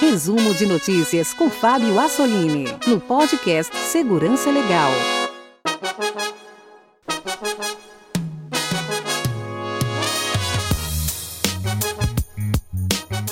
Resumo de notícias com Fábio Assolini, no podcast Segurança Legal.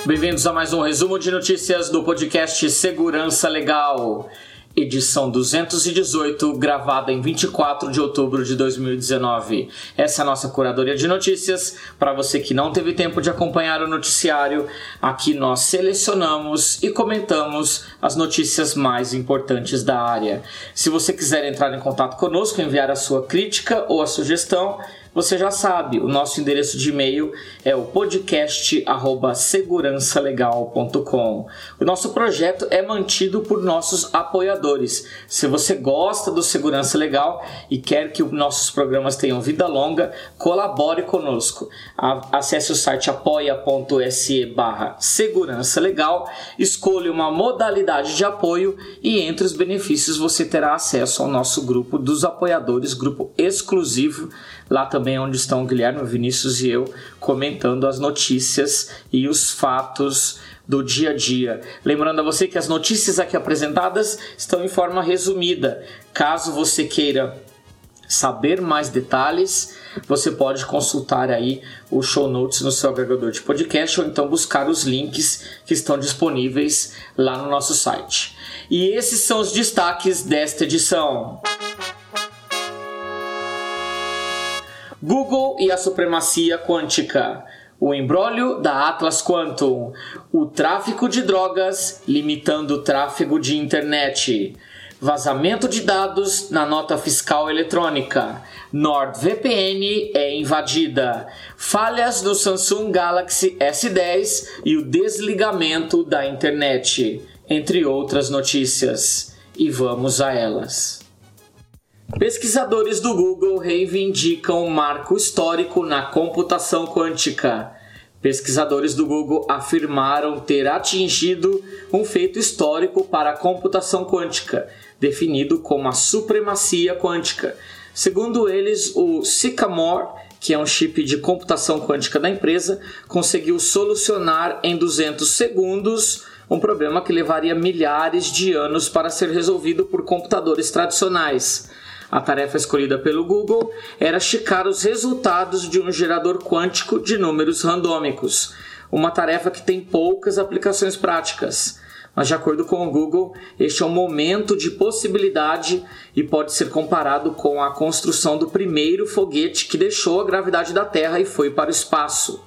Bem-vindos a mais um resumo de notícias do podcast Segurança Legal edição 218, gravada em 24 de outubro de 2019. Essa é a nossa curadoria de notícias. Para você que não teve tempo de acompanhar o noticiário, aqui nós selecionamos e comentamos as notícias mais importantes da área. Se você quiser entrar em contato conosco, enviar a sua crítica ou a sugestão, você já sabe, o nosso endereço de e-mail é o podcast@segurançalegal.com. O nosso projeto é mantido por nossos apoiadores. Se você gosta do Segurança Legal e quer que os nossos programas tenham vida longa, colabore conosco. Acesse o site apoia.se barra segurança legal, escolha uma modalidade de apoio e entre os benefícios você terá acesso ao nosso grupo dos apoiadores, grupo exclusivo Lá também é onde estão Guilherme, Vinícius e eu comentando as notícias e os fatos do dia a dia. Lembrando a você que as notícias aqui apresentadas estão em forma resumida. Caso você queira saber mais detalhes, você pode consultar aí o show notes no seu agregador de podcast ou então buscar os links que estão disponíveis lá no nosso site. E esses são os destaques desta edição. Google e a supremacia quântica. O embrólio da Atlas Quantum. O tráfico de drogas limitando o tráfego de internet. Vazamento de dados na nota fiscal eletrônica. NordVPN é invadida. Falhas no Samsung Galaxy S10 e o desligamento da internet. Entre outras notícias. E vamos a elas. Pesquisadores do Google reivindicam um marco histórico na computação quântica. Pesquisadores do Google afirmaram ter atingido um feito histórico para a computação quântica, definido como a supremacia quântica. Segundo eles, o Sycamore, que é um chip de computação quântica da empresa, conseguiu solucionar em 200 segundos um problema que levaria milhares de anos para ser resolvido por computadores tradicionais. A tarefa escolhida pelo Google era checar os resultados de um gerador quântico de números randômicos, uma tarefa que tem poucas aplicações práticas. Mas, de acordo com o Google, este é um momento de possibilidade e pode ser comparado com a construção do primeiro foguete que deixou a gravidade da Terra e foi para o espaço.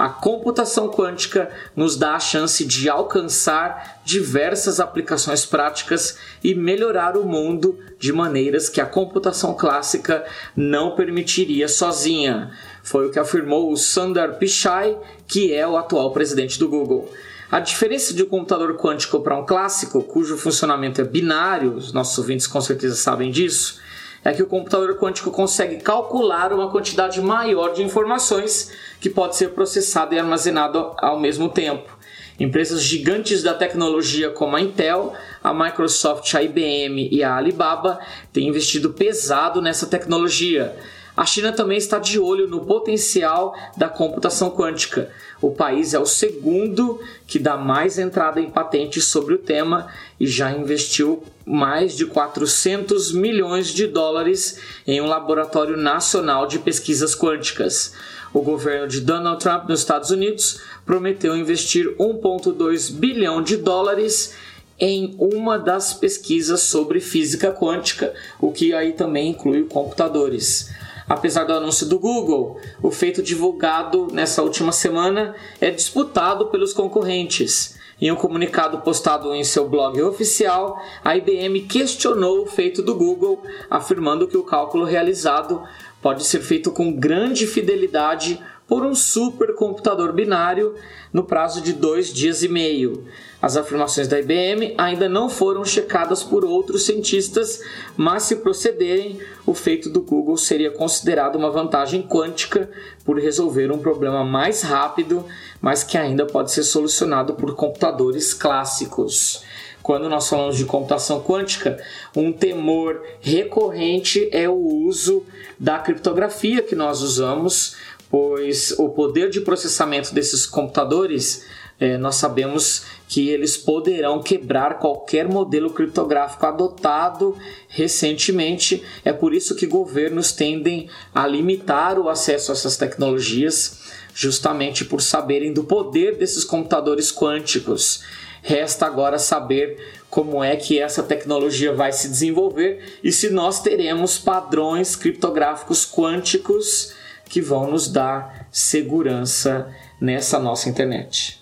A computação quântica nos dá a chance de alcançar diversas aplicações práticas e melhorar o mundo de maneiras que a computação clássica não permitiria sozinha. Foi o que afirmou o Sundar Pichai, que é o atual presidente do Google. A diferença de um computador quântico para um clássico, cujo funcionamento é binário, os nossos ouvintes com certeza sabem disso, é que o computador quântico consegue calcular uma quantidade maior de informações que pode ser processada e armazenada ao mesmo tempo. Empresas gigantes da tecnologia como a Intel, a Microsoft, a IBM e a Alibaba têm investido pesado nessa tecnologia. A China também está de olho no potencial da computação quântica. O país é o segundo que dá mais entrada em patentes sobre o tema e já investiu mais de 400 milhões de dólares em um laboratório nacional de pesquisas quânticas. O governo de Donald Trump nos Estados Unidos prometeu investir 1,2 bilhão de dólares em uma das pesquisas sobre física quântica, o que aí também inclui computadores. Apesar do anúncio do Google, o feito divulgado nessa última semana é disputado pelos concorrentes. Em um comunicado postado em seu blog oficial, a IBM questionou o feito do Google, afirmando que o cálculo realizado pode ser feito com grande fidelidade por um supercomputador binário no prazo de dois dias e meio. As afirmações da IBM ainda não foram checadas por outros cientistas, mas se procederem, o feito do Google seria considerado uma vantagem quântica por resolver um problema mais rápido, mas que ainda pode ser solucionado por computadores clássicos. Quando nós falamos de computação quântica, um temor recorrente é o uso da criptografia que nós usamos pois o poder de processamento desses computadores é, nós sabemos que eles poderão quebrar qualquer modelo criptográfico adotado recentemente. É por isso que governos tendem a limitar o acesso a essas tecnologias, justamente por saberem do poder desses computadores quânticos. Resta agora saber como é que essa tecnologia vai se desenvolver e se nós teremos padrões criptográficos quânticos que vão nos dar segurança nessa nossa internet.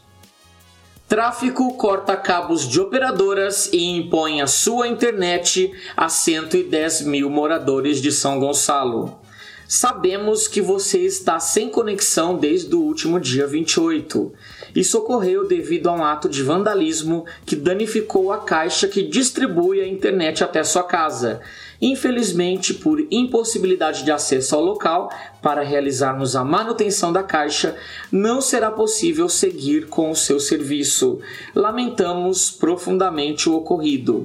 Tráfico corta cabos de operadoras e impõe a sua internet a 110 mil moradores de São Gonçalo. Sabemos que você está sem conexão desde o último dia 28. Isso ocorreu devido a um ato de vandalismo que danificou a caixa que distribui a internet até sua casa Infelizmente, por impossibilidade de acesso ao local para realizarmos a manutenção da caixa, não será possível seguir com o seu serviço. Lamentamos profundamente o ocorrido.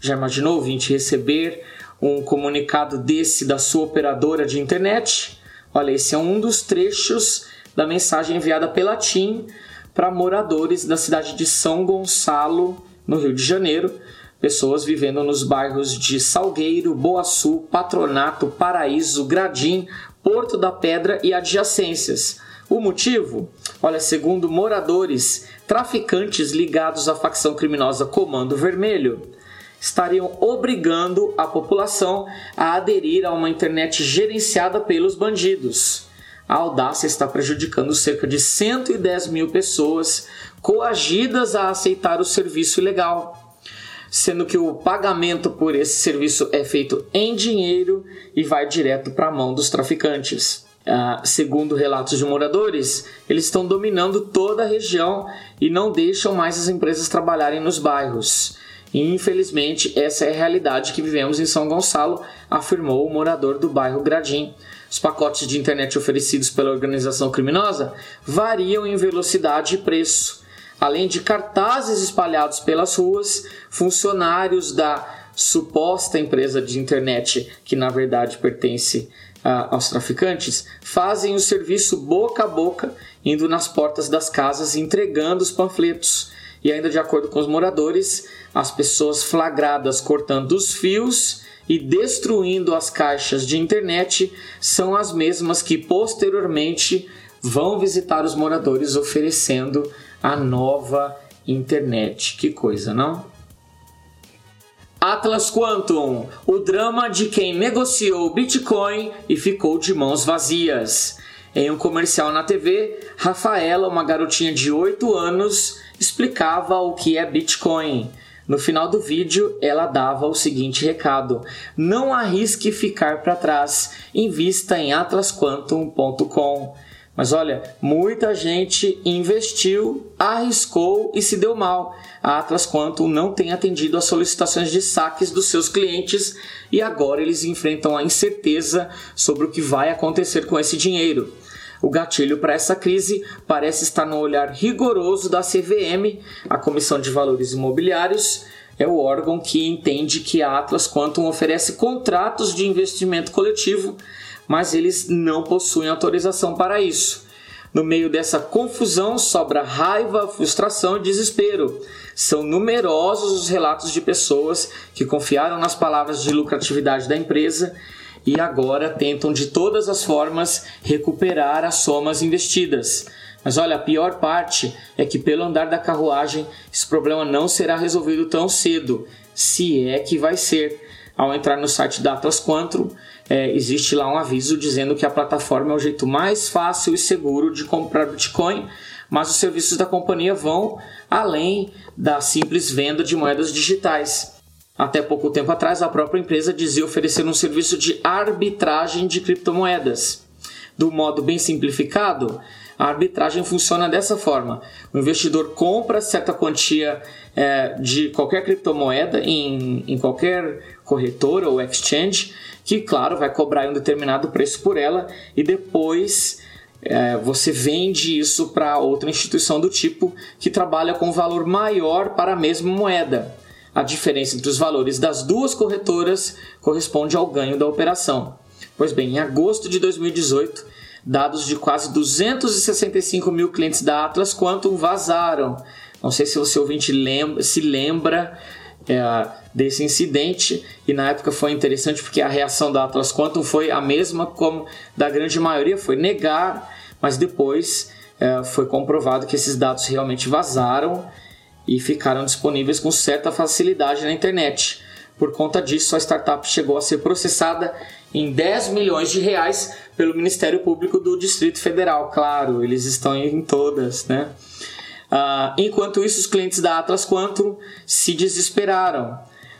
Já imaginou, ouvinte, receber um comunicado desse da sua operadora de internet? Olha, esse é um dos trechos da mensagem enviada pela TIM para moradores da cidade de São Gonçalo, no Rio de Janeiro, pessoas vivendo nos bairros de Salgueiro, Boaçu, Patronato, Paraíso, Gradim, Porto da Pedra e adjacências. O motivo? Olha, segundo moradores, traficantes ligados à facção criminosa Comando Vermelho estariam obrigando a população a aderir a uma internet gerenciada pelos bandidos. A audácia está prejudicando cerca de 110 mil pessoas coagidas a aceitar o serviço ilegal sendo que o pagamento por esse serviço é feito em dinheiro e vai direto para a mão dos traficantes. Uh, segundo relatos de moradores, eles estão dominando toda a região e não deixam mais as empresas trabalharem nos bairros. Infelizmente, essa é a realidade que vivemos em São Gonçalo, afirmou o morador do bairro Gradim. Os pacotes de internet oferecidos pela organização criminosa variam em velocidade e preço Além de cartazes espalhados pelas ruas, funcionários da suposta empresa de internet, que na verdade pertence uh, aos traficantes, fazem o serviço boca a boca, indo nas portas das casas entregando os panfletos. E ainda de acordo com os moradores, as pessoas flagradas cortando os fios e destruindo as caixas de internet são as mesmas que posteriormente vão visitar os moradores oferecendo a nova internet. Que coisa, não? Atlas Quantum, o drama de quem negociou Bitcoin e ficou de mãos vazias. Em um comercial na TV, Rafaela, uma garotinha de 8 anos, explicava o que é Bitcoin. No final do vídeo, ela dava o seguinte recado: Não arrisque ficar para trás, invista em atlasquantum.com. Mas olha, muita gente investiu, arriscou e se deu mal. A Atlas Quantum não tem atendido às solicitações de saques dos seus clientes e agora eles enfrentam a incerteza sobre o que vai acontecer com esse dinheiro. O gatilho para essa crise parece estar no olhar rigoroso da CVM, a Comissão de Valores Imobiliários, é o órgão que entende que a Atlas Quantum oferece contratos de investimento coletivo mas eles não possuem autorização para isso. No meio dessa confusão sobra raiva, frustração e desespero. São numerosos os relatos de pessoas que confiaram nas palavras de lucratividade da empresa e agora tentam de todas as formas recuperar as somas investidas. Mas olha, a pior parte é que, pelo andar da carruagem, esse problema não será resolvido tão cedo, se é que vai ser. Ao entrar no site da Atlas Quantum, é, existe lá um aviso dizendo que a plataforma é o jeito mais fácil e seguro de comprar Bitcoin, mas os serviços da companhia vão além da simples venda de moedas digitais. Até pouco tempo atrás, a própria empresa dizia oferecer um serviço de arbitragem de criptomoedas. Do modo bem simplificado, a arbitragem funciona dessa forma: o investidor compra certa quantia é, de qualquer criptomoeda em, em qualquer corretora ou exchange, que, claro, vai cobrar um determinado preço por ela e depois é, você vende isso para outra instituição do tipo que trabalha com valor maior para a mesma moeda. A diferença entre os valores das duas corretoras corresponde ao ganho da operação. Pois bem, em agosto de 2018, dados de quase 265 mil clientes da Atlas Quantum vazaram. Não sei se você ouvinte lembra, se lembra é, desse incidente e na época foi interessante porque a reação da Atlas Quantum foi a mesma como da grande maioria, foi negar, mas depois é, foi comprovado que esses dados realmente vazaram e ficaram disponíveis com certa facilidade na internet. Por conta disso, a startup chegou a ser processada em 10 milhões de reais pelo Ministério Público do Distrito Federal. Claro, eles estão em todas, né? Uh, enquanto isso, os clientes da Atlas Quantum se desesperaram.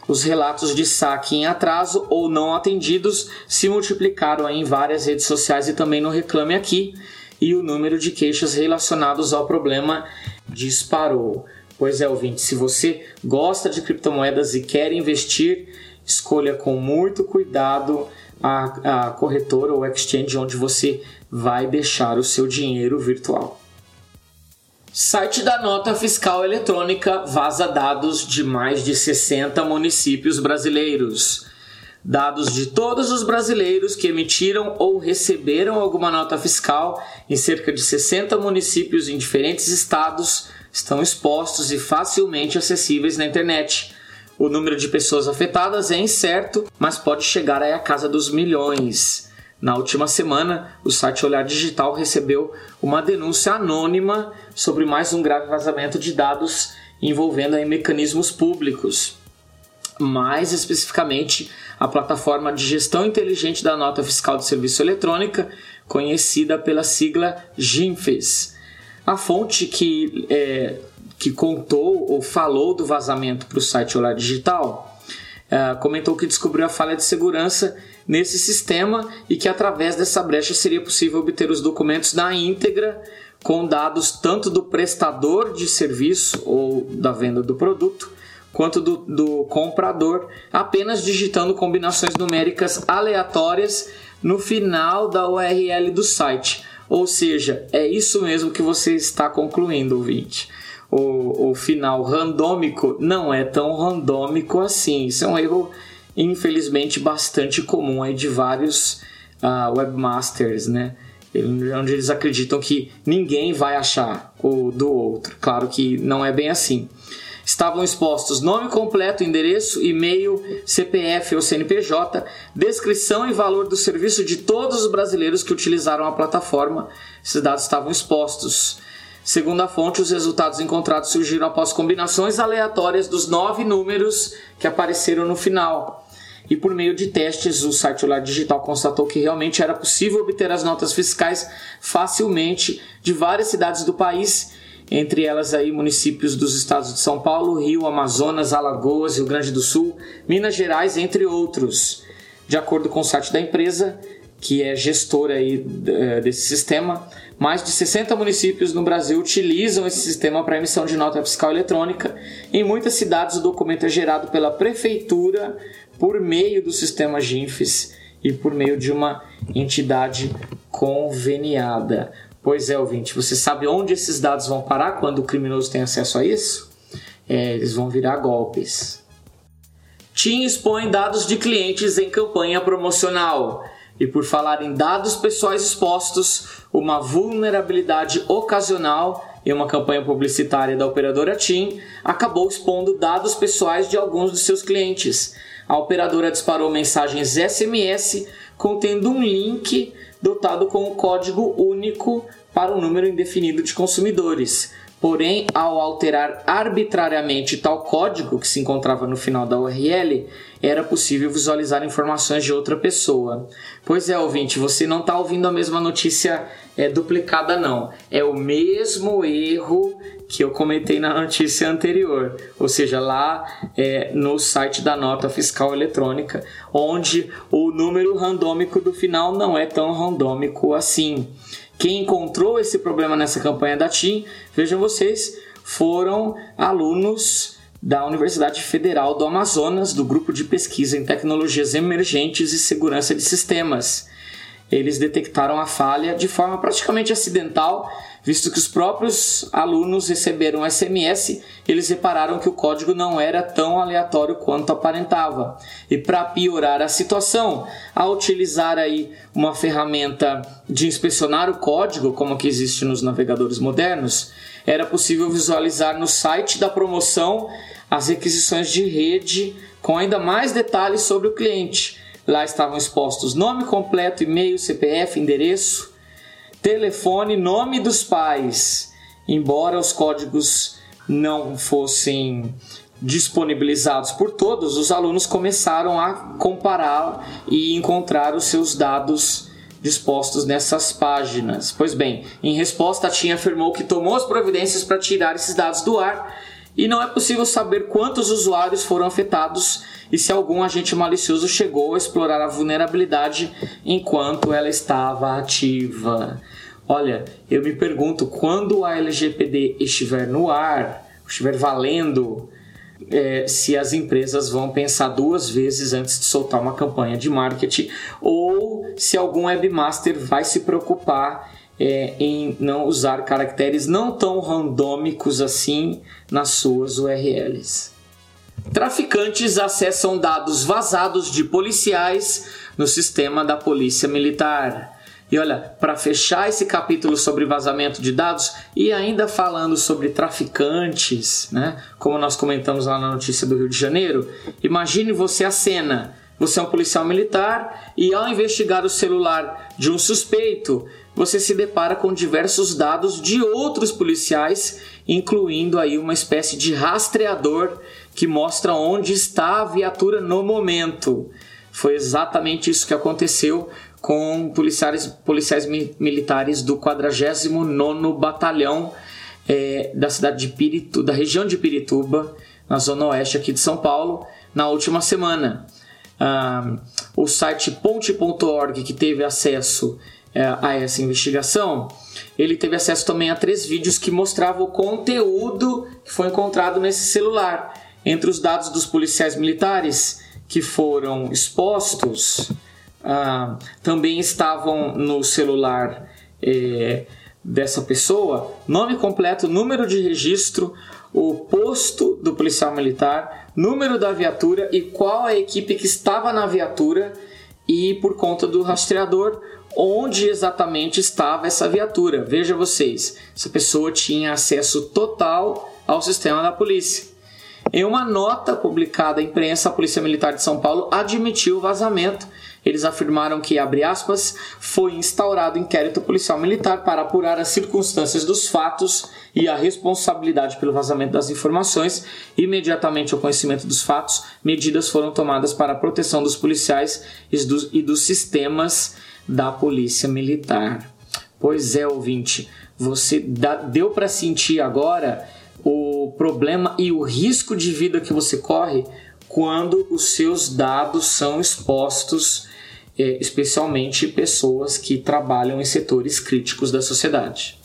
Os relatos de saque em atraso ou não atendidos se multiplicaram em várias redes sociais e também no Reclame Aqui, e o número de queixas relacionados ao problema disparou. Pois é, ouvinte, se você gosta de criptomoedas e quer investir, escolha com muito cuidado a, a corretora ou exchange onde você vai deixar o seu dinheiro virtual. Site da Nota Fiscal Eletrônica vaza dados de mais de 60 municípios brasileiros. Dados de todos os brasileiros que emitiram ou receberam alguma nota fiscal em cerca de 60 municípios em diferentes estados estão expostos e facilmente acessíveis na internet. O número de pessoas afetadas é incerto, mas pode chegar à casa dos milhões. Na última semana, o site Olhar Digital recebeu uma denúncia anônima sobre mais um grave vazamento de dados envolvendo mecanismos públicos. Mais especificamente, a plataforma de gestão inteligente da nota fiscal de serviço eletrônica, conhecida pela sigla GINFES. A fonte que, é, que contou ou falou do vazamento para o site Olhar Digital é, comentou que descobriu a falha de segurança nesse sistema e que através dessa brecha seria possível obter os documentos na íntegra com dados tanto do prestador de serviço ou da venda do produto quanto do, do comprador, apenas digitando combinações numéricas aleatórias no final da URL do site. Ou seja, é isso mesmo que você está concluindo, ouvinte. O, o final randômico não é tão randômico assim. Isso é um erro infelizmente bastante comum aí de vários uh, webmasters, né? Onde eles acreditam que ninguém vai achar o do outro. Claro que não é bem assim. Estavam expostos nome completo, endereço, e-mail, CPF ou CNPJ, descrição e valor do serviço de todos os brasileiros que utilizaram a plataforma. Esses dados estavam expostos. Segundo a fonte, os resultados encontrados surgiram após combinações aleatórias dos nove números que apareceram no final. E por meio de testes, o site Olhar Digital constatou que realmente era possível obter as notas fiscais facilmente de várias cidades do país, entre elas aí municípios dos estados de São Paulo, Rio, Amazonas, Alagoas, Rio Grande do Sul, Minas Gerais, entre outros. De acordo com o site da empresa, que é gestora aí eh, desse sistema, mais de 60 municípios no Brasil utilizam esse sistema para emissão de nota fiscal eletrônica. Em muitas cidades, o documento é gerado pela prefeitura por meio do sistema GINFES e por meio de uma entidade conveniada. Pois é, ouvinte, você sabe onde esses dados vão parar quando o criminoso tem acesso a isso? É, eles vão virar golpes. TIM expõe dados de clientes em campanha promocional. E por falar em dados pessoais expostos, uma vulnerabilidade ocasional em uma campanha publicitária da operadora TIM acabou expondo dados pessoais de alguns de seus clientes a operadora disparou mensagens SMS contendo um link dotado com um código único para um número indefinido de consumidores. Porém, ao alterar arbitrariamente tal código que se encontrava no final da URL, era possível visualizar informações de outra pessoa. Pois é, ouvinte, você não está ouvindo a mesma notícia é, duplicada, não. É o mesmo erro que eu comentei na notícia anterior, ou seja, lá é, no site da nota fiscal eletrônica, onde o número randômico do final não é tão randômico assim. Quem encontrou esse problema nessa campanha da TIM, vejam vocês, foram alunos da Universidade Federal do Amazonas, do grupo de pesquisa em tecnologias emergentes e segurança de sistemas. Eles detectaram a falha de forma praticamente acidental, visto que os próprios alunos receberam SMS, eles repararam que o código não era tão aleatório quanto aparentava. E para piorar a situação, ao utilizar aí uma ferramenta de inspecionar o código, como que existe nos navegadores modernos, era possível visualizar no site da promoção as requisições de rede com ainda mais detalhes sobre o cliente Lá estavam expostos nome completo, e-mail, CPF, endereço, telefone, nome dos pais. Embora os códigos não fossem disponibilizados por todos, os alunos começaram a comparar e encontrar os seus dados dispostos nessas páginas. Pois bem, em resposta, a TIM afirmou que tomou as providências para tirar esses dados do ar e não é possível saber quantos usuários foram afetados e se algum agente malicioso chegou a explorar a vulnerabilidade enquanto ela estava ativa. Olha, eu me pergunto quando a LGPD estiver no ar, estiver valendo, é, se as empresas vão pensar duas vezes antes de soltar uma campanha de marketing ou se algum webmaster vai se preocupar é, em não usar caracteres não tão randômicos assim nas suas URLs. Traficantes acessam dados vazados de policiais no sistema da Polícia Militar. E olha, para fechar esse capítulo sobre vazamento de dados e ainda falando sobre traficantes, né? Como nós comentamos lá na notícia do Rio de Janeiro, imagine você a cena. Você é um policial militar e ao investigar o celular de um suspeito, você se depara com diversos dados de outros policiais, incluindo aí uma espécie de rastreador que mostra onde está a viatura no momento. Foi exatamente isso que aconteceu com policiais, policiais militares do 49º Batalhão é, da cidade de Pirituba, da região de Pirituba, na zona oeste aqui de São Paulo, na última semana. O site ponte.org, que teve acesso é, a essa investigação, ele teve acesso também a três vídeos que mostravam o conteúdo que foi encontrado nesse celular. Entre os dados dos policiais militares que foram expostos, também estavam no celular é, dessa pessoa nome completo, número de registro, o posto do policial militar, número da viatura e qual a equipe que estava na viatura e por conta do rastreador onde exatamente estava essa viatura. Veja vocês, essa pessoa tinha acesso total ao sistema da polícia. Em uma nota publicada à imprensa, a Polícia Militar de São Paulo admitiu o vazamento. Eles afirmaram que, abre aspas, foi instaurado inquérito policial militar para apurar as circunstâncias dos fatos e a responsabilidade pelo vazamento das informações. Imediatamente ao conhecimento dos fatos, medidas foram tomadas para a proteção dos policiais e dos, e dos sistemas da Polícia Militar. Pois é, ouvinte, você dá, deu para sentir agora o problema e o risco de vida que você corre quando os seus dados são expostos, especialmente pessoas que trabalham em setores críticos da sociedade.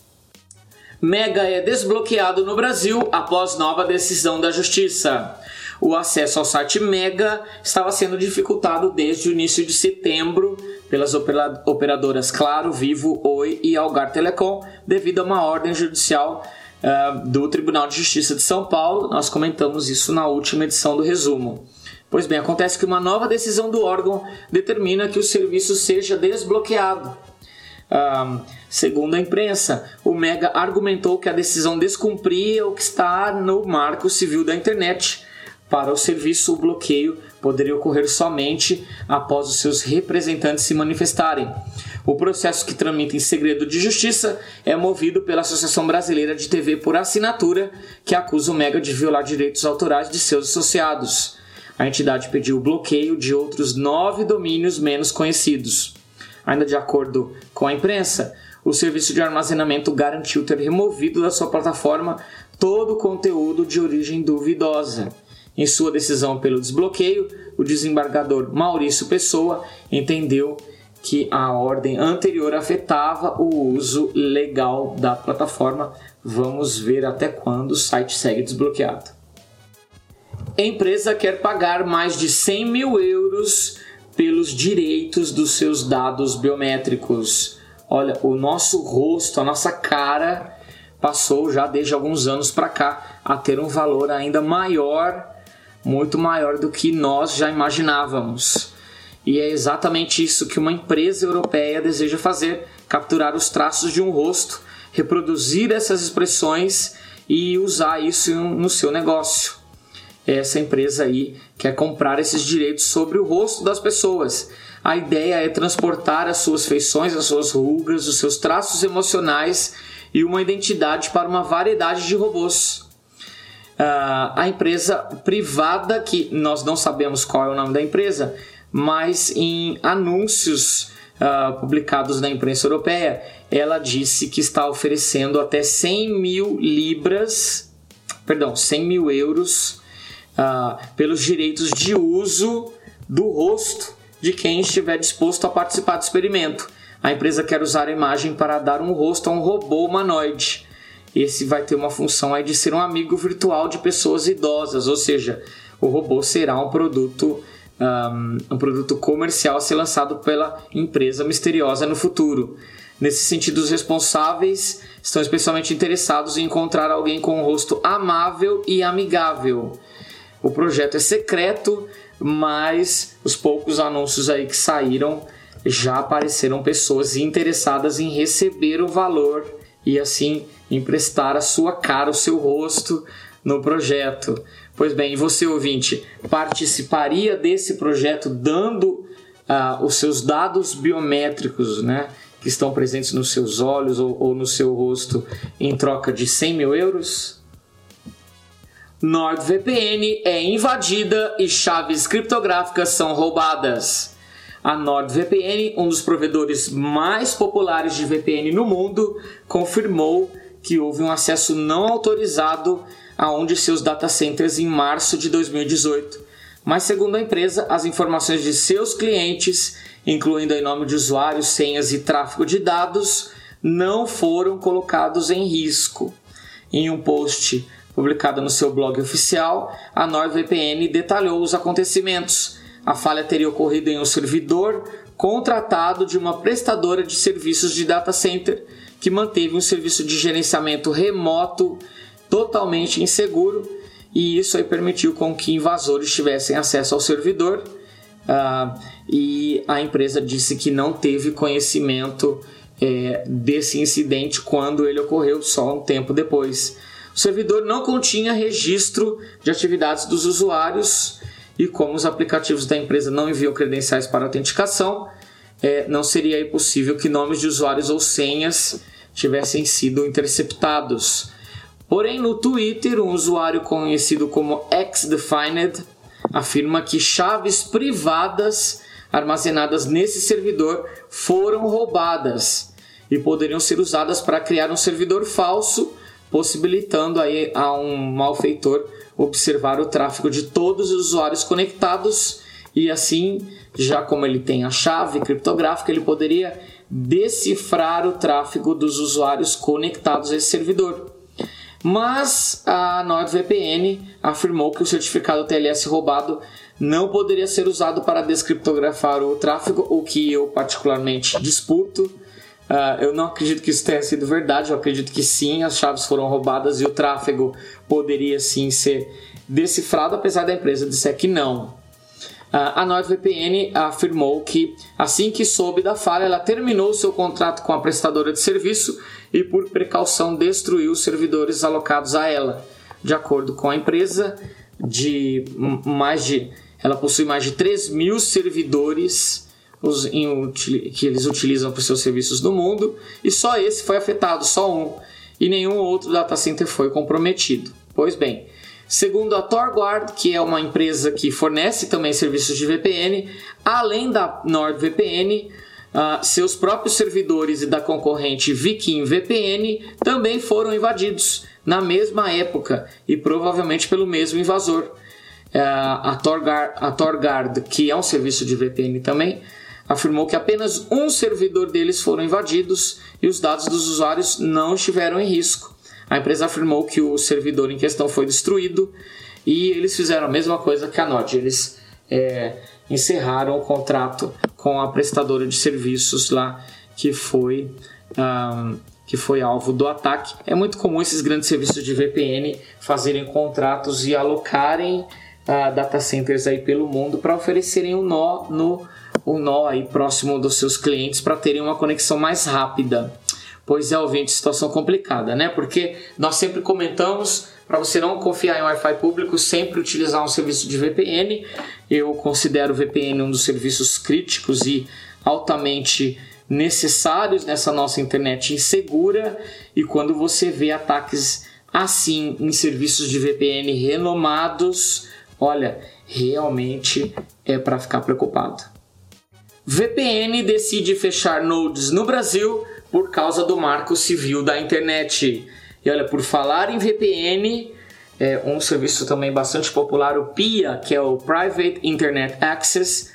Mega é desbloqueado no Brasil após nova decisão da Justiça. O acesso ao site Mega estava sendo dificultado desde o início de setembro pelas operadoras Claro, Vivo, Oi e Algar Telecom devido a uma ordem judicial uh, do Tribunal de Justiça de São Paulo. Nós comentamos isso na última edição do resumo. Pois bem, acontece que uma nova decisão do órgão determina que o serviço seja desbloqueado. Segundo a imprensa, o Mega argumentou que a decisão descumpria o que está no Marco Civil da Internet. Para o serviço, o bloqueio poderia ocorrer somente após os seus representantes se manifestarem. O processo que tramita em segredo de justiça é movido pela Associação Brasileira de TV por Assinatura, que acusa o Mega de violar direitos autorais de seus associados. A entidade pediu o bloqueio de outros nove domínios menos conhecidos. Ainda de acordo com a imprensa, o serviço de armazenamento garantiu ter removido da sua plataforma todo o conteúdo de origem duvidosa. Em sua decisão pelo desbloqueio, o desembargador Maurício Pessoa entendeu que a ordem anterior afetava o uso legal da plataforma. Vamos ver até quando o site segue desbloqueado. Empresa quer pagar mais de 100 mil euros pelos direitos dos seus dados biométricos. Olha, o nosso rosto, a nossa cara passou já desde alguns anos para cá a ter um valor ainda maior, muito maior do que nós já imaginávamos. E é exatamente isso que uma empresa europeia deseja fazer: capturar os traços de um rosto, reproduzir essas expressões e usar isso no seu negócio. Essa empresa aí quer comprar esses direitos sobre o rosto das pessoas. A ideia é transportar as suas feições, as suas rugas, os seus traços emocionais e uma identidade para uma variedade de robôs. Uh, a empresa privada, que nós não sabemos qual é o nome da empresa, mas em anúncios uh, publicados na imprensa europeia, ela disse que está oferecendo até 100 mil libras, perdão, 100 mil euros uh, pelos direitos de uso do rosto de quem estiver disposto a participar do experimento. A empresa quer usar a imagem para dar um rosto a um robô humanoide. Esse vai ter uma função aí de ser um amigo virtual de pessoas idosas, ou seja, o robô será um produto um, um produto comercial a ser lançado pela empresa misteriosa no futuro. Nesse sentido, os responsáveis estão especialmente interessados em encontrar alguém com um rosto amável e amigável. O projeto é secreto, mas os poucos anúncios aí que saíram já apareceram pessoas interessadas em receber o valor e assim emprestar a sua cara, o seu rosto no projeto. Pois bem, você ouvinte, participaria desse projeto dando uh, os seus dados biométricos, né, que estão presentes nos seus olhos ou, ou no seu rosto, em troca de 100 mil euros? NordVPN é invadida e chaves criptográficas são roubadas. A NordVPN, um dos provedores mais populares de VPN no mundo, confirmou que houve um acesso não autorizado a um de seus data centers em março de 2018. Mas, segundo a empresa, as informações de seus clientes, incluindo o nome de usuários, senhas e tráfego de dados, não foram colocados em risco. Em um post publicado no seu blog oficial, a NordVPN detalhou os acontecimentos. A falha teria ocorrido em um servidor contratado de uma prestadora de serviços de data center que manteve um serviço de gerenciamento remoto totalmente inseguro e isso aí permitiu com que invasores tivessem acesso ao servidor uh, e a empresa disse que não teve conhecimento é, desse incidente quando ele ocorreu só um tempo depois. O servidor não continha registro de atividades dos usuários e como os aplicativos da empresa não enviam credenciais para autenticação, é, não seria possível que nomes de usuários ou senhas tivessem sido interceptados. Porém, no Twitter, um usuário conhecido como XDefined afirma que chaves privadas armazenadas nesse servidor foram roubadas e poderiam ser usadas para criar um servidor falso, possibilitando aí a um malfeitor observar o tráfego de todos os usuários conectados e assim, já como ele tem a chave criptográfica, ele poderia decifrar o tráfego dos usuários conectados a esse servidor. Mas a NordVPN afirmou que o certificado TLS roubado não poderia ser usado para descriptografar o tráfego, o que eu particularmente disputo. Uh, eu não acredito que isso tenha sido verdade, eu acredito que sim, as chaves foram roubadas e o tráfego poderia sim ser decifrado, apesar da empresa dizer que não. A NordVPN afirmou que, assim que soube da falha, ela terminou seu contrato com a prestadora de serviço e, por precaução, destruiu os servidores alocados a ela. De acordo com a empresa, de mais de, ela possui mais de 3 mil servidores que eles utilizam para os seus serviços no mundo e só esse foi afetado, só um, e nenhum outro data center foi comprometido. Pois bem, Segundo a Torguard, que é uma empresa que fornece também serviços de VPN, além da NordVPN, uh, seus próprios servidores e da concorrente Viking VPN também foram invadidos na mesma época e provavelmente pelo mesmo invasor. Uh, a, a Torguard, que é um serviço de VPN também, afirmou que apenas um servidor deles foram invadidos e os dados dos usuários não estiveram em risco. A empresa afirmou que o servidor em questão foi destruído e eles fizeram a mesma coisa que a Nord. Eles é, encerraram o contrato com a prestadora de serviços lá que foi um, que foi alvo do ataque. É muito comum esses grandes serviços de VPN fazerem contratos e alocarem uh, data centers aí pelo mundo para oferecerem um nó no um nó aí próximo dos seus clientes para terem uma conexão mais rápida. Pois é, ouvinte, situação complicada, né? Porque nós sempre comentamos para você não confiar em Wi-Fi público, sempre utilizar um serviço de VPN. Eu considero o VPN um dos serviços críticos e altamente necessários nessa nossa internet insegura e quando você vê ataques assim em serviços de VPN renomados, olha, realmente é para ficar preocupado. VPN decide fechar nodes no Brasil por causa do Marco Civil da Internet. E olha, por falar em VPN, é um serviço também bastante popular, o PIA, que é o Private Internet Access,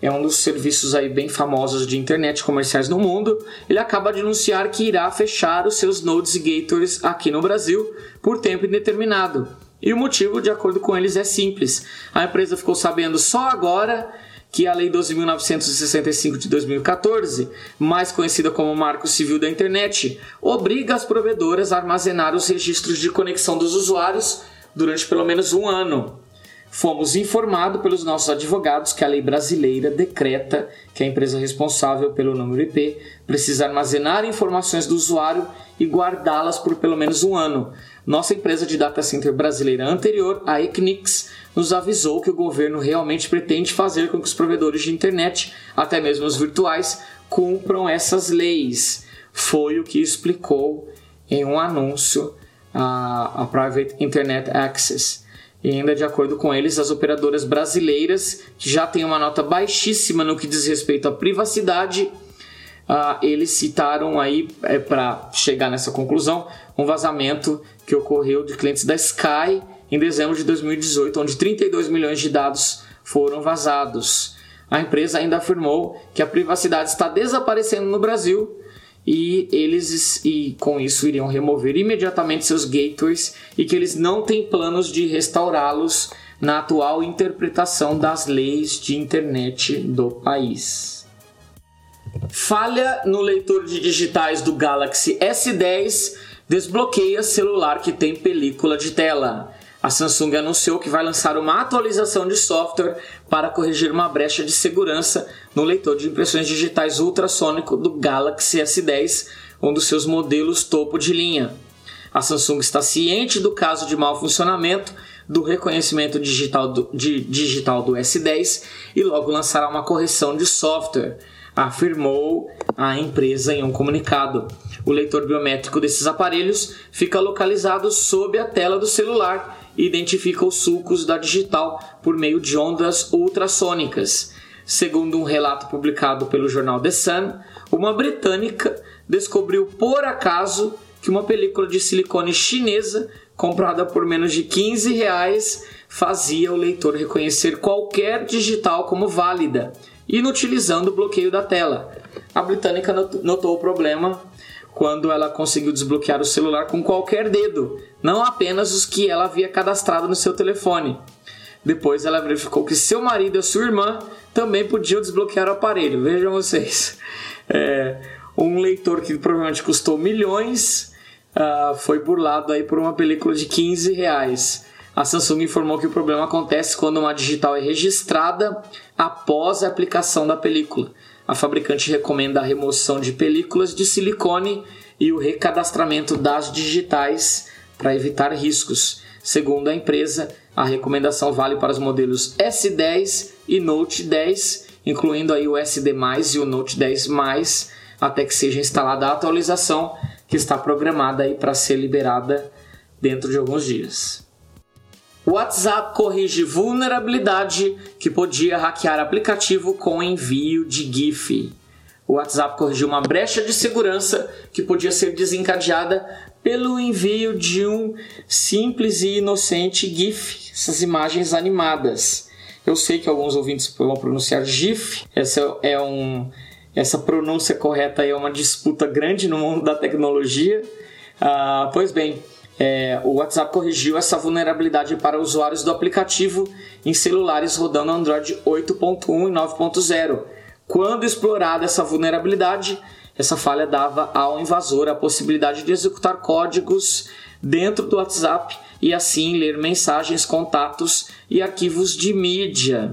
é um dos serviços aí bem famosos de internet comerciais no mundo, ele acaba de anunciar que irá fechar os seus nodes e gateways aqui no Brasil por tempo indeterminado. E o motivo, de acordo com eles, é simples. A empresa ficou sabendo só agora que a Lei 12.965 de 2014, mais conhecida como Marco Civil da Internet, obriga as provedoras a armazenar os registros de conexão dos usuários durante pelo menos um ano. Fomos informados pelos nossos advogados que a lei brasileira decreta que a empresa responsável pelo número IP precisa armazenar informações do usuário e guardá-las por pelo menos um ano. Nossa empresa de data center brasileira anterior, a Equinix, nos avisou que o governo realmente pretende fazer com que os provedores de internet, até mesmo os virtuais, cumpram essas leis. Foi o que explicou em um anúncio a, a Private Internet Access. E ainda de acordo com eles, as operadoras brasileiras, que já têm uma nota baixíssima no que diz respeito à privacidade, uh, eles citaram aí, é, para chegar nessa conclusão, um vazamento que ocorreu de clientes da Sky em dezembro de 2018, onde 32 milhões de dados foram vazados. A empresa ainda afirmou que a privacidade está desaparecendo no Brasil e eles e com isso iriam remover imediatamente seus gateways e que eles não têm planos de restaurá-los na atual interpretação das leis de internet do país. Falha no leitor de digitais do Galaxy S10 desbloqueia celular que tem película de tela. A Samsung anunciou que vai lançar uma atualização de software para corrigir uma brecha de segurança no leitor de impressões digitais ultrassônico do Galaxy S10, um dos seus modelos topo de linha. A Samsung está ciente do caso de mau funcionamento do reconhecimento digital do, de, digital do S10 e logo lançará uma correção de software, afirmou a empresa em um comunicado. O leitor biométrico desses aparelhos fica localizado sob a tela do celular identifica os sulcos da digital por meio de ondas ultrassônicas. Segundo um relato publicado pelo jornal The Sun, uma britânica descobriu por acaso que uma película de silicone chinesa comprada por menos de 15 reais fazia o leitor reconhecer qualquer digital como válida, inutilizando o bloqueio da tela. A britânica notou o problema quando ela conseguiu desbloquear o celular com qualquer dedo, não apenas os que ela havia cadastrado no seu telefone. Depois ela verificou que seu marido e sua irmã também podiam desbloquear o aparelho. Vejam vocês. É, um leitor que provavelmente custou milhões uh, foi burlado aí por uma película de 15 reais. A Samsung informou que o problema acontece quando uma digital é registrada após a aplicação da película a fabricante recomenda a remoção de películas de silicone e o recadastramento das digitais para evitar riscos. Segundo a empresa, a recomendação vale para os modelos S10 e Note 10, incluindo aí o SD+, e o Note 10+, até que seja instalada a atualização que está programada aí para ser liberada dentro de alguns dias. O WhatsApp corrige vulnerabilidade que podia hackear aplicativo com envio de GIF. O WhatsApp corrigiu uma brecha de segurança que podia ser desencadeada pelo envio de um simples e inocente GIF, essas imagens animadas. Eu sei que alguns ouvintes vão pronunciar GIF, essa é um essa pronúncia correta é uma disputa grande no mundo da tecnologia. Ah, pois bem, é, o WhatsApp corrigiu essa vulnerabilidade para usuários do aplicativo em celulares rodando Android 8.1 e 9.0. Quando explorada essa vulnerabilidade, essa falha dava ao invasor a possibilidade de executar códigos dentro do WhatsApp e assim ler mensagens, contatos e arquivos de mídia.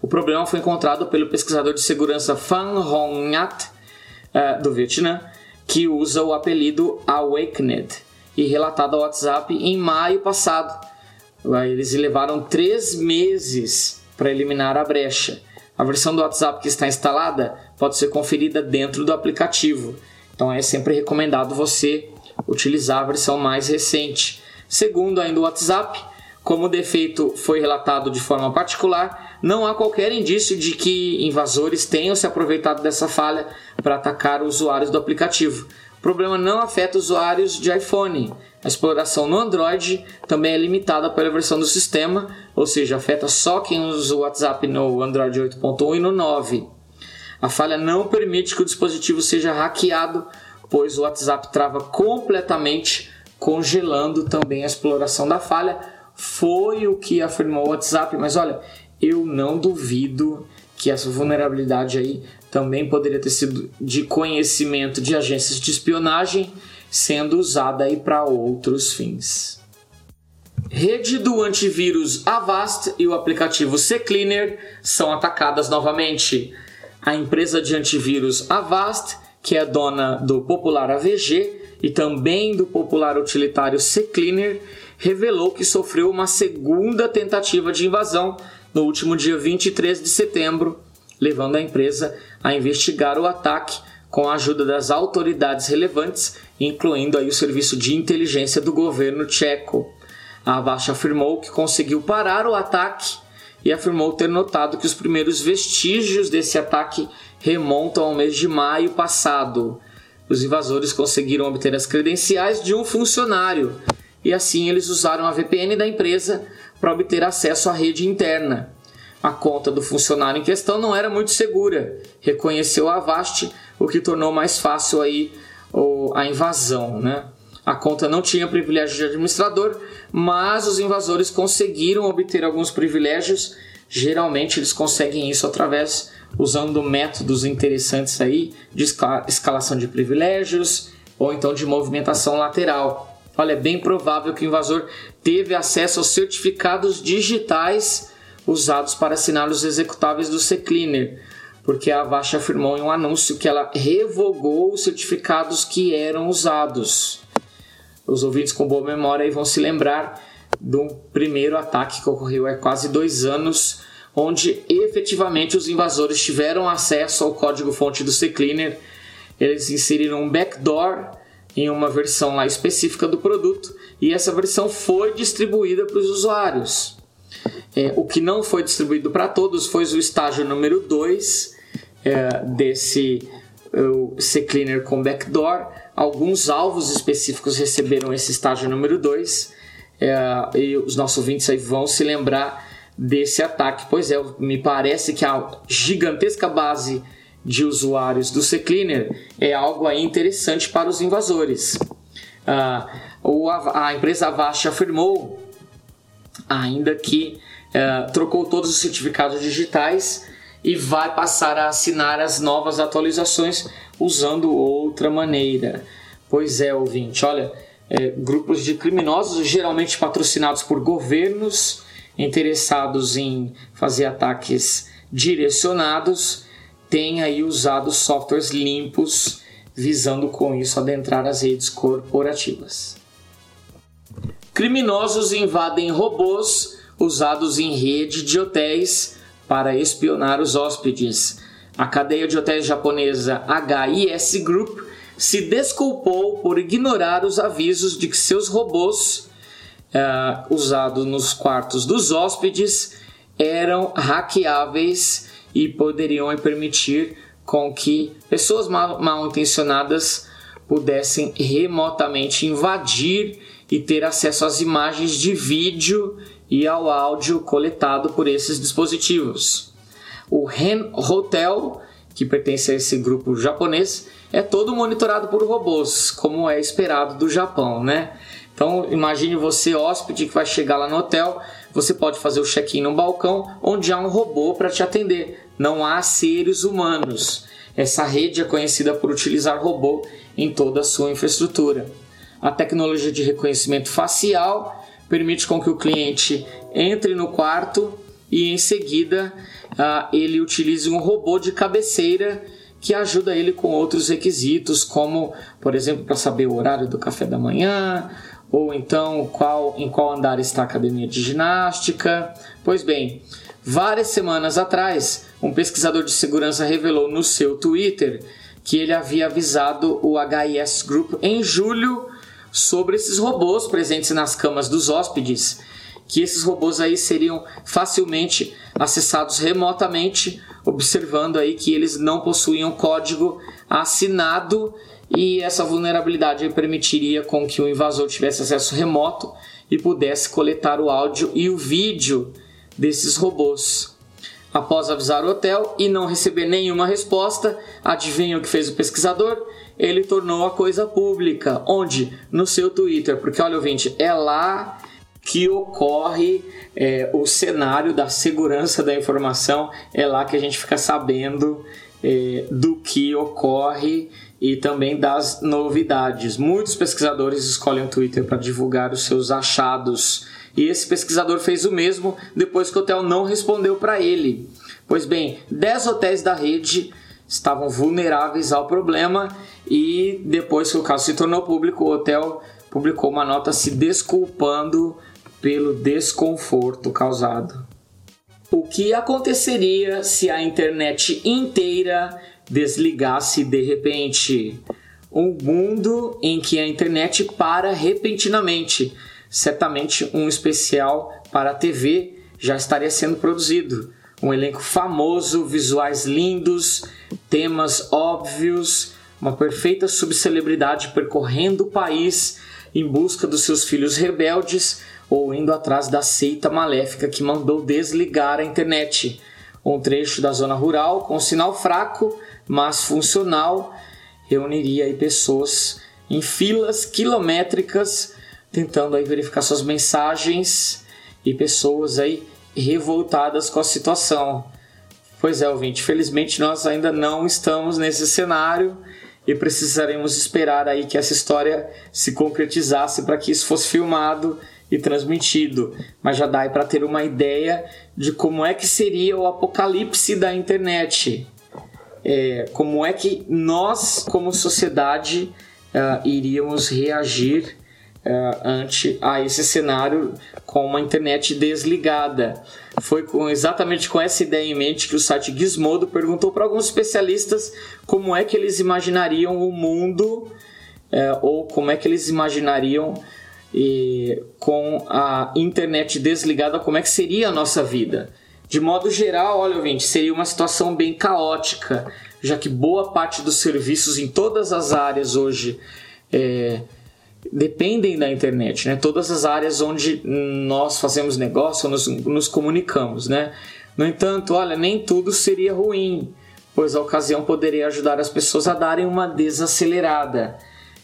O problema foi encontrado pelo pesquisador de segurança Fan Hong Nhat, uh, do Vietnã, que usa o apelido Awakened e relatado ao WhatsApp em maio passado. Eles levaram três meses para eliminar a brecha. A versão do WhatsApp que está instalada pode ser conferida dentro do aplicativo. Então é sempre recomendado você utilizar a versão mais recente. Segundo ainda o WhatsApp, como o defeito foi relatado de forma particular, não há qualquer indício de que invasores tenham se aproveitado dessa falha para atacar usuários do aplicativo. O problema não afeta usuários de iPhone. A exploração no Android também é limitada pela versão do sistema, ou seja, afeta só quem usa o WhatsApp no Android 8.1 e no 9. A falha não permite que o dispositivo seja hackeado, pois o WhatsApp trava completamente, congelando também a exploração da falha. Foi o que afirmou o WhatsApp, mas olha, eu não duvido que essa vulnerabilidade aí também poderia ter sido de conhecimento de agências de espionagem, sendo usada aí para outros fins. Rede do antivírus Avast e o aplicativo CCleaner são atacadas novamente. A empresa de antivírus Avast, que é dona do popular AVG e também do popular utilitário CCleaner, revelou que sofreu uma segunda tentativa de invasão no último dia 23 de setembro levando a empresa a investigar o ataque com a ajuda das autoridades relevantes, incluindo aí o serviço de inteligência do governo tcheco. A Avast afirmou que conseguiu parar o ataque e afirmou ter notado que os primeiros vestígios desse ataque remontam ao mês de maio passado. Os invasores conseguiram obter as credenciais de um funcionário e assim eles usaram a VPN da empresa para obter acesso à rede interna. A conta do funcionário em questão não era muito segura, reconheceu a Avast, o que tornou mais fácil aí a invasão, né? A conta não tinha privilégio de administrador, mas os invasores conseguiram obter alguns privilégios. Geralmente eles conseguem isso através usando métodos interessantes aí de escalação de privilégios ou então de movimentação lateral. Olha, é bem provável que o invasor teve acesso aos certificados digitais usados para assinar os executáveis do CCleaner, porque a Avast afirmou em um anúncio que ela revogou os certificados que eram usados. Os ouvintes com boa memória vão se lembrar do primeiro ataque que ocorreu há quase dois anos, onde efetivamente os invasores tiveram acesso ao código-fonte do CCleaner. Eles inseriram um backdoor em uma versão lá específica do produto e essa versão foi distribuída para os usuários. É, o que não foi distribuído para todos foi o estágio número 2 é, desse CCleaner com backdoor. Alguns alvos específicos receberam esse estágio número 2 é, e os nossos ouvintes aí vão se lembrar desse ataque. Pois é, me parece que a gigantesca base de usuários do CCleaner é algo aí interessante para os invasores. Ah, a empresa Avast afirmou ainda que é, trocou todos os certificados digitais e vai passar a assinar as novas atualizações usando outra maneira. Pois é, ouvinte, olha, é, grupos de criminosos, geralmente patrocinados por governos interessados em fazer ataques direcionados, têm aí usado softwares limpos, visando com isso adentrar as redes corporativas. Criminosos invadem robôs usados em rede de hotéis para espionar os hóspedes. A cadeia de hotéis japonesa HIS Group se desculpou por ignorar os avisos de que seus robôs uh, usados nos quartos dos hóspedes eram hackeáveis e poderiam permitir com que pessoas mal, mal intencionadas pudessem remotamente invadir e ter acesso às imagens de vídeo e ao áudio coletado por esses dispositivos. O Ren Hotel, que pertence a esse grupo japonês, é todo monitorado por robôs, como é esperado do Japão, né? Então imagine você hóspede que vai chegar lá no hotel, você pode fazer o check-in no balcão onde há um robô para te atender. Não há seres humanos. Essa rede é conhecida por utilizar robô em toda a sua infraestrutura. A tecnologia de reconhecimento facial permite com que o cliente entre no quarto e em seguida uh, ele utilize um robô de cabeceira que ajuda ele com outros requisitos, como, por exemplo, para saber o horário do café da manhã, ou então qual, em qual andar está a academia de ginástica. Pois bem, várias semanas atrás, um pesquisador de segurança revelou no seu Twitter que ele havia avisado o HIS Group em julho sobre esses robôs presentes nas camas dos hóspedes, que esses robôs aí seriam facilmente acessados remotamente, observando aí que eles não possuíam código assinado e essa vulnerabilidade permitiria com que o invasor tivesse acesso remoto e pudesse coletar o áudio e o vídeo desses robôs. Após avisar o hotel e não receber nenhuma resposta, adivinha o que fez o pesquisador? Ele tornou a coisa pública. Onde? No seu Twitter. Porque, olha, ouvinte, é lá que ocorre é, o cenário da segurança da informação. É lá que a gente fica sabendo é, do que ocorre e também das novidades. Muitos pesquisadores escolhem o Twitter para divulgar os seus achados. E esse pesquisador fez o mesmo depois que o hotel não respondeu para ele. Pois bem, 10 hotéis da rede estavam vulneráveis ao problema e depois que o caso se tornou público, o hotel publicou uma nota se desculpando pelo desconforto causado. O que aconteceria se a internet inteira desligasse de repente? Um mundo em que a internet para repentinamente. Certamente um especial para a TV já estaria sendo produzido. Um elenco famoso, visuais lindos, temas óbvios, uma perfeita subcelebridade percorrendo o país em busca dos seus filhos rebeldes ou indo atrás da seita maléfica que mandou desligar a internet. Um trecho da zona rural com sinal fraco, mas funcional, reuniria pessoas em filas quilométricas tentando aí verificar suas mensagens e pessoas aí revoltadas com a situação. Pois é, ouvinte, felizmente nós ainda não estamos nesse cenário e precisaremos esperar aí que essa história se concretizasse para que isso fosse filmado e transmitido, mas já dá para ter uma ideia de como é que seria o apocalipse da internet. É, como é que nós, como sociedade, uh, iríamos reagir uh, ante a esse cenário com uma internet desligada. Foi com, exatamente com essa ideia em mente que o site Gizmodo perguntou para alguns especialistas como é que eles imaginariam o mundo uh, ou como é que eles imaginariam e com a internet desligada, como é que seria a nossa vida? De modo geral, olha, ouvinte, seria uma situação bem caótica, já que boa parte dos serviços em todas as áreas hoje é, dependem da internet, né? Todas as áreas onde nós fazemos negócio, nos, nos comunicamos, né? No entanto, olha, nem tudo seria ruim, pois a ocasião poderia ajudar as pessoas a darem uma desacelerada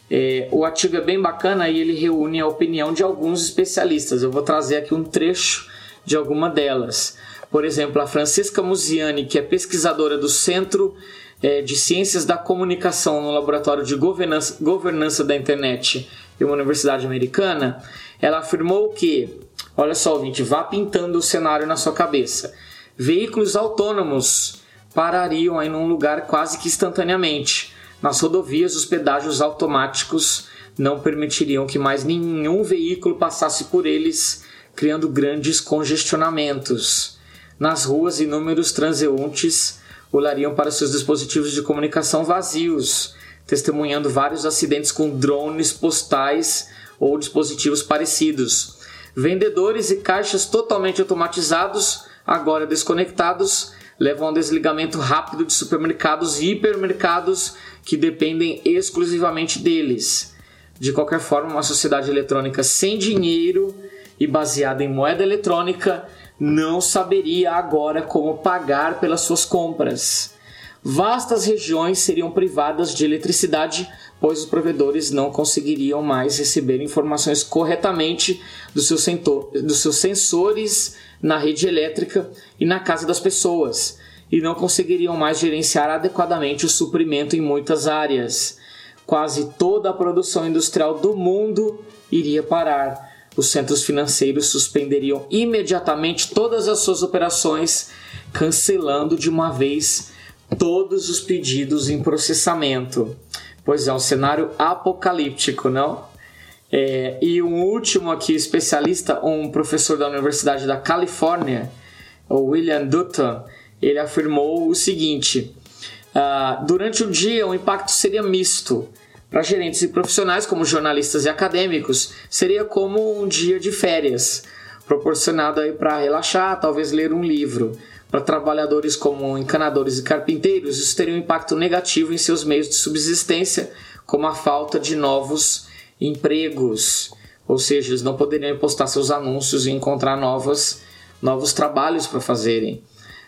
é, o artigo é bem bacana e ele reúne a opinião de alguns especialistas. Eu vou trazer aqui um trecho de alguma delas. Por exemplo, a Francisca Musiani, que é pesquisadora do Centro é, de Ciências da Comunicação no Laboratório de Governança, Governança da Internet de uma universidade americana, ela afirmou que, olha só, ouvinte, vá pintando o cenário na sua cabeça. Veículos autônomos parariam aí num lugar quase que instantaneamente nas rodovias, os pedágios automáticos não permitiriam que mais nenhum veículo passasse por eles, criando grandes congestionamentos. Nas ruas, inúmeros transeuntes olhariam para seus dispositivos de comunicação vazios, testemunhando vários acidentes com drones postais ou dispositivos parecidos. Vendedores e caixas totalmente automatizados, agora desconectados, levam ao desligamento rápido de supermercados e hipermercados que dependem exclusivamente deles. De qualquer forma, uma sociedade eletrônica sem dinheiro e baseada em moeda eletrônica não saberia agora como pagar pelas suas compras. Vastas regiões seriam privadas de eletricidade, pois os provedores não conseguiriam mais receber informações corretamente dos seus, dos seus sensores na rede elétrica e na casa das pessoas, e não conseguiriam mais gerenciar adequadamente o suprimento em muitas áreas. Quase toda a produção industrial do mundo iria parar. Os centros financeiros suspenderiam imediatamente todas as suas operações, cancelando de uma vez todos os pedidos em processamento. Pois é, um cenário apocalíptico, não? É, e um último aqui, especialista, um professor da Universidade da Califórnia, o William Dutton, ele afirmou o seguinte: uh, durante o dia o impacto seria misto. Para gerentes e profissionais, como jornalistas e acadêmicos, seria como um dia de férias, proporcionado aí para relaxar, talvez ler um livro. Para trabalhadores como encanadores e carpinteiros, isso teria um impacto negativo em seus meios de subsistência, como a falta de novos empregos. Ou seja, eles não poderiam postar seus anúncios e encontrar novos, novos trabalhos para fazerem.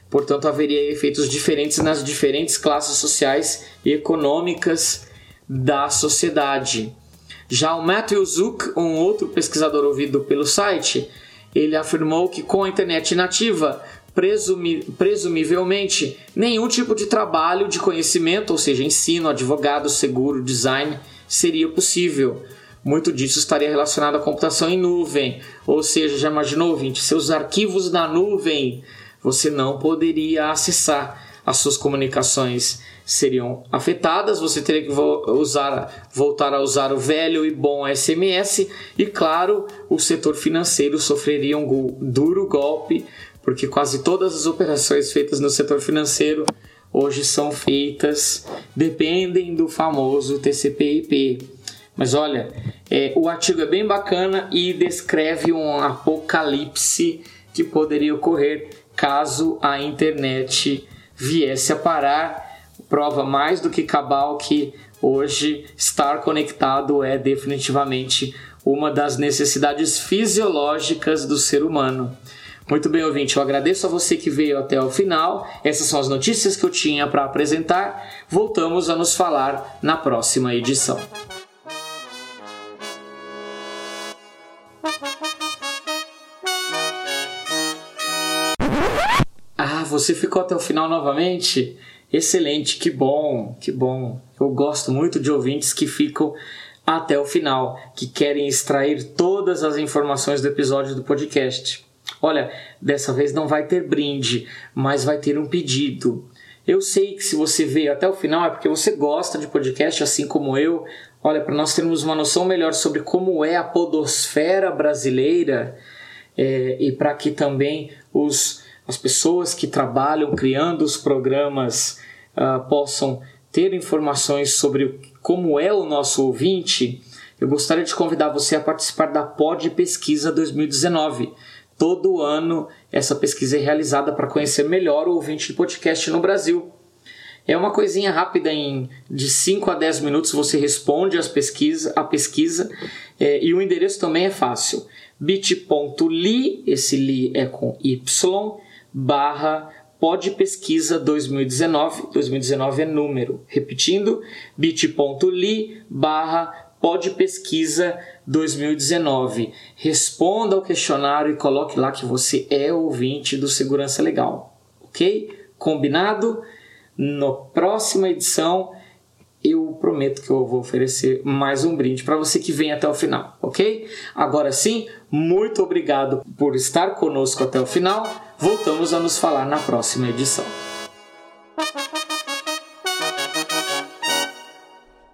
Portanto, haveria efeitos diferentes nas diferentes classes sociais e econômicas da sociedade. Já o Matthew Zook, um outro pesquisador ouvido pelo site, ele afirmou que com a internet nativa, presumi presumivelmente, nenhum tipo de trabalho de conhecimento, ou seja, ensino, advogado, seguro, design, seria possível. Muito disso estaria relacionado à computação em nuvem, ou seja, já imaginou, ouvinte, seus arquivos na nuvem você não poderia acessar as suas comunicações seriam afetadas, você teria que usar, voltar a usar o velho e bom SMS e, claro, o setor financeiro sofreria um duro golpe, porque quase todas as operações feitas no setor financeiro hoje são feitas, dependem do famoso TCP/IP. Mas olha, é, o artigo é bem bacana e descreve um apocalipse que poderia ocorrer caso a internet viesse a parar. Prova mais do que cabal que hoje estar conectado é definitivamente uma das necessidades fisiológicas do ser humano. Muito bem, ouvinte, eu agradeço a você que veio até o final. Essas são as notícias que eu tinha para apresentar. Voltamos a nos falar na próxima edição. você ficou até o final novamente? Excelente, que bom, que bom. Eu gosto muito de ouvintes que ficam até o final, que querem extrair todas as informações do episódio do podcast. Olha, dessa vez não vai ter brinde, mas vai ter um pedido. Eu sei que se você veio até o final é porque você gosta de podcast, assim como eu. Olha, para nós termos uma noção melhor sobre como é a podosfera brasileira é, e para que também os as pessoas que trabalham criando os programas uh, possam ter informações sobre como é o nosso ouvinte, eu gostaria de convidar você a participar da Pod Pesquisa 2019. Todo ano essa pesquisa é realizada para conhecer melhor o ouvinte de podcast no Brasil. É uma coisinha rápida, em de 5 a 10 minutos você responde as pesquisa, a pesquisa é, e o endereço também é fácil. bit.ly, esse li é com Y, barra Pod Pesquisa 2019, 2019 é número, repetindo, bit.ly barra Pod Pesquisa 2019. Responda ao questionário e coloque lá que você é ouvinte do Segurança Legal, ok? Combinado? Na próxima edição eu prometo que eu vou oferecer mais um brinde para você que vem até o final, ok? Agora sim, muito obrigado por estar conosco até o final. Voltamos a nos falar na próxima edição.